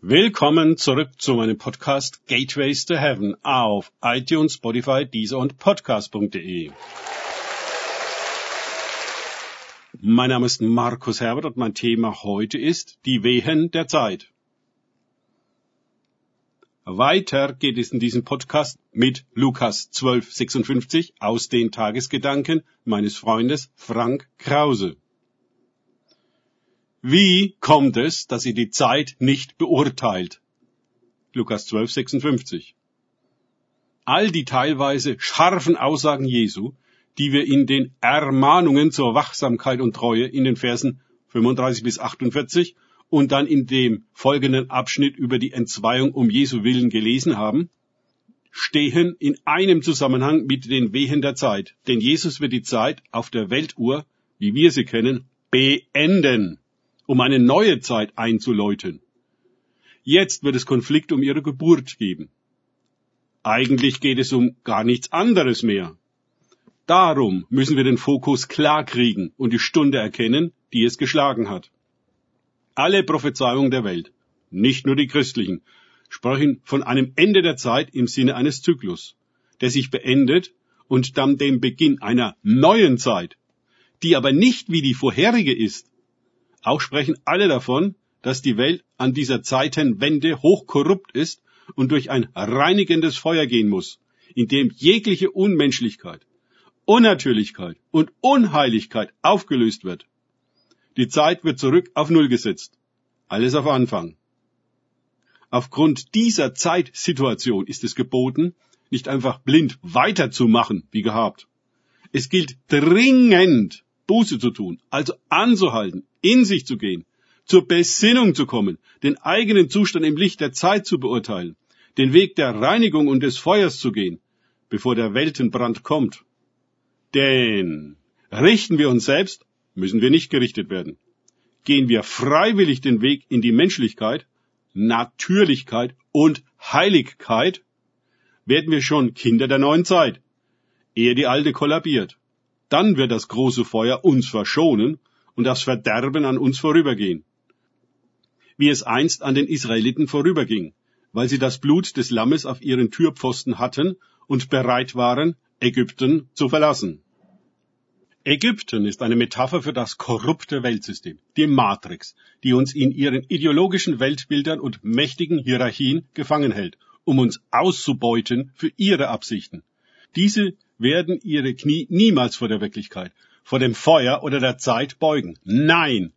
Willkommen zurück zu meinem Podcast Gateways to Heaven auf iTunes, Spotify, Deezer und Podcast.de. Mein Name ist Markus Herbert und mein Thema heute ist die Wehen der Zeit. Weiter geht es in diesem Podcast mit Lukas 1256 aus den Tagesgedanken meines Freundes Frank Krause. Wie kommt es, dass ihr die Zeit nicht beurteilt? Lukas 12, 56. All die teilweise scharfen Aussagen Jesu, die wir in den Ermahnungen zur Wachsamkeit und Treue in den Versen 35 bis 48 und dann in dem folgenden Abschnitt über die Entzweiung um Jesu Willen gelesen haben, stehen in einem Zusammenhang mit den Wehen der Zeit. Denn Jesus wird die Zeit auf der Weltuhr, wie wir sie kennen, beenden um eine neue Zeit einzuläuten. Jetzt wird es Konflikt um ihre Geburt geben. Eigentlich geht es um gar nichts anderes mehr. Darum müssen wir den Fokus klar kriegen und die Stunde erkennen, die es geschlagen hat. Alle Prophezeiungen der Welt, nicht nur die christlichen, sprechen von einem Ende der Zeit im Sinne eines Zyklus, der sich beendet und dann dem Beginn einer neuen Zeit, die aber nicht wie die vorherige ist, auch sprechen alle davon, dass die Welt an dieser Zeitenwende hochkorrupt ist und durch ein reinigendes Feuer gehen muss, in dem jegliche Unmenschlichkeit, Unnatürlichkeit und Unheiligkeit aufgelöst wird. Die Zeit wird zurück auf Null gesetzt. Alles auf Anfang. Aufgrund dieser Zeitsituation ist es geboten, nicht einfach blind weiterzumachen wie gehabt. Es gilt dringend, Buße zu tun, also anzuhalten, in sich zu gehen, zur Besinnung zu kommen, den eigenen Zustand im Licht der Zeit zu beurteilen, den Weg der Reinigung und des Feuers zu gehen, bevor der Weltenbrand kommt. Denn richten wir uns selbst, müssen wir nicht gerichtet werden. Gehen wir freiwillig den Weg in die Menschlichkeit, Natürlichkeit und Heiligkeit, werden wir schon Kinder der neuen Zeit, ehe die alte kollabiert. Dann wird das große Feuer uns verschonen und das Verderben an uns vorübergehen. Wie es einst an den Israeliten vorüberging, weil sie das Blut des Lammes auf ihren Türpfosten hatten und bereit waren, Ägypten zu verlassen. Ägypten ist eine Metapher für das korrupte Weltsystem, die Matrix, die uns in ihren ideologischen Weltbildern und mächtigen Hierarchien gefangen hält, um uns auszubeuten für ihre Absichten. Diese werden ihre Knie niemals vor der Wirklichkeit, vor dem Feuer oder der Zeit beugen. Nein,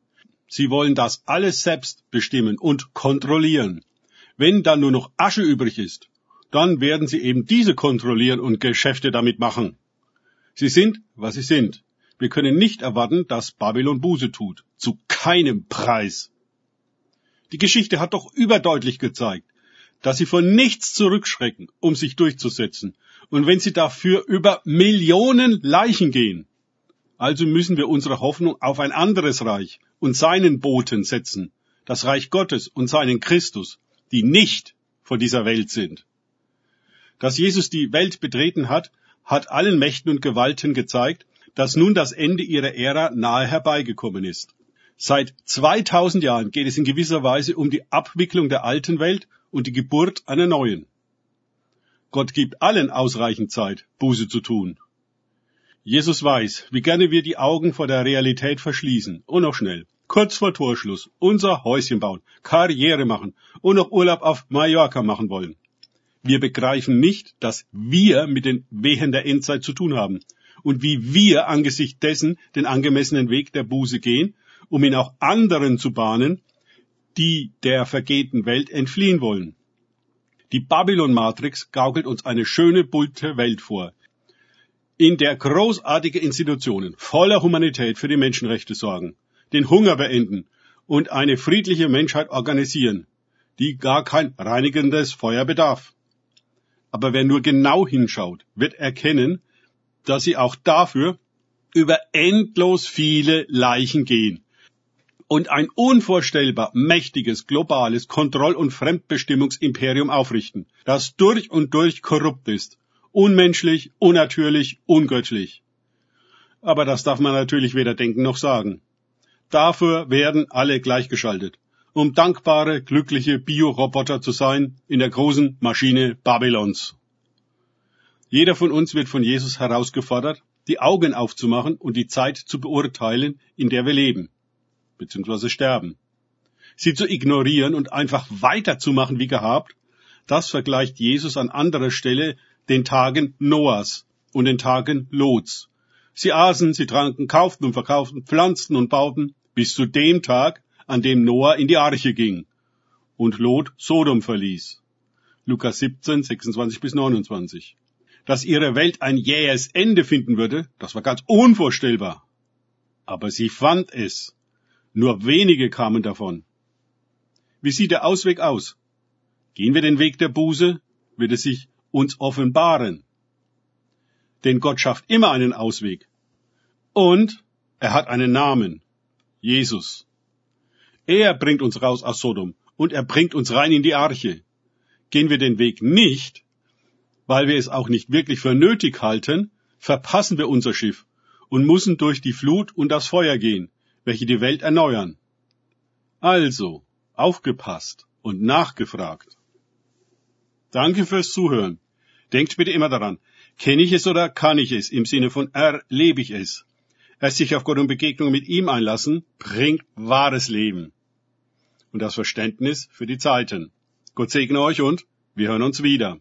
sie wollen das alles selbst bestimmen und kontrollieren. Wenn dann nur noch Asche übrig ist, dann werden sie eben diese kontrollieren und Geschäfte damit machen. Sie sind, was sie sind. Wir können nicht erwarten, dass Babylon Buße tut. Zu keinem Preis. Die Geschichte hat doch überdeutlich gezeigt, dass sie vor nichts zurückschrecken, um sich durchzusetzen. Und wenn sie dafür über Millionen Leichen gehen, also müssen wir unsere Hoffnung auf ein anderes Reich und seinen Boten setzen, das Reich Gottes und seinen Christus, die nicht von dieser Welt sind. Dass Jesus die Welt betreten hat, hat allen Mächten und Gewalten gezeigt, dass nun das Ende ihrer Ära nahe herbeigekommen ist. Seit 2000 Jahren geht es in gewisser Weise um die Abwicklung der alten Welt und die Geburt einer neuen. Gott gibt allen ausreichend Zeit, Buße zu tun. Jesus weiß, wie gerne wir die Augen vor der Realität verschließen und noch schnell, kurz vor Torschluss, unser Häuschen bauen, Karriere machen und noch Urlaub auf Mallorca machen wollen. Wir begreifen nicht, dass wir mit den Wehen der Endzeit zu tun haben und wie wir angesichts dessen den angemessenen Weg der Buße gehen, um ihn auch anderen zu bahnen, die der vergehten Welt entfliehen wollen. Die Babylon-Matrix gaukelt uns eine schöne, bunte Welt vor, in der großartige Institutionen voller Humanität für die Menschenrechte sorgen, den Hunger beenden und eine friedliche Menschheit organisieren, die gar kein reinigendes Feuer bedarf. Aber wer nur genau hinschaut, wird erkennen, dass sie auch dafür über endlos viele Leichen gehen und ein unvorstellbar mächtiges globales Kontroll- und Fremdbestimmungsimperium aufrichten, das durch und durch korrupt ist Unmenschlich, unnatürlich, ungöttlich. Aber das darf man natürlich weder denken noch sagen. Dafür werden alle gleichgeschaltet. um dankbare, glückliche Bioroboter zu sein in der großen Maschine Babylons. Jeder von uns wird von Jesus herausgefordert, die Augen aufzumachen und die Zeit zu beurteilen, in der wir leben, bzw. sterben. Sie zu ignorieren und einfach weiterzumachen wie gehabt, das vergleicht Jesus an anderer Stelle den Tagen Noahs und den Tagen Lots. Sie aßen, sie tranken, kauften und verkauften, pflanzten und bauten, bis zu dem Tag, an dem Noah in die Arche ging und Lot Sodom verließ. Lukas 17, 26 bis 29. Dass ihre Welt ein jähes Ende finden würde, das war ganz unvorstellbar. Aber sie fand es. Nur wenige kamen davon. Wie sieht der Ausweg aus? Gehen wir den Weg der Buße, wird es sich uns offenbaren. Denn Gott schafft immer einen Ausweg. Und er hat einen Namen. Jesus. Er bringt uns raus aus Sodom und er bringt uns rein in die Arche. Gehen wir den Weg nicht, weil wir es auch nicht wirklich für nötig halten, verpassen wir unser Schiff und müssen durch die Flut und das Feuer gehen, welche die Welt erneuern. Also, aufgepasst und nachgefragt. Danke fürs Zuhören. Denkt bitte immer daran, kenne ich es oder kann ich es im Sinne von erlebe ich es. Erst sich auf Gott und Begegnung mit ihm einlassen, bringt wahres Leben. Und das Verständnis für die Zeiten. Gott segne euch und wir hören uns wieder.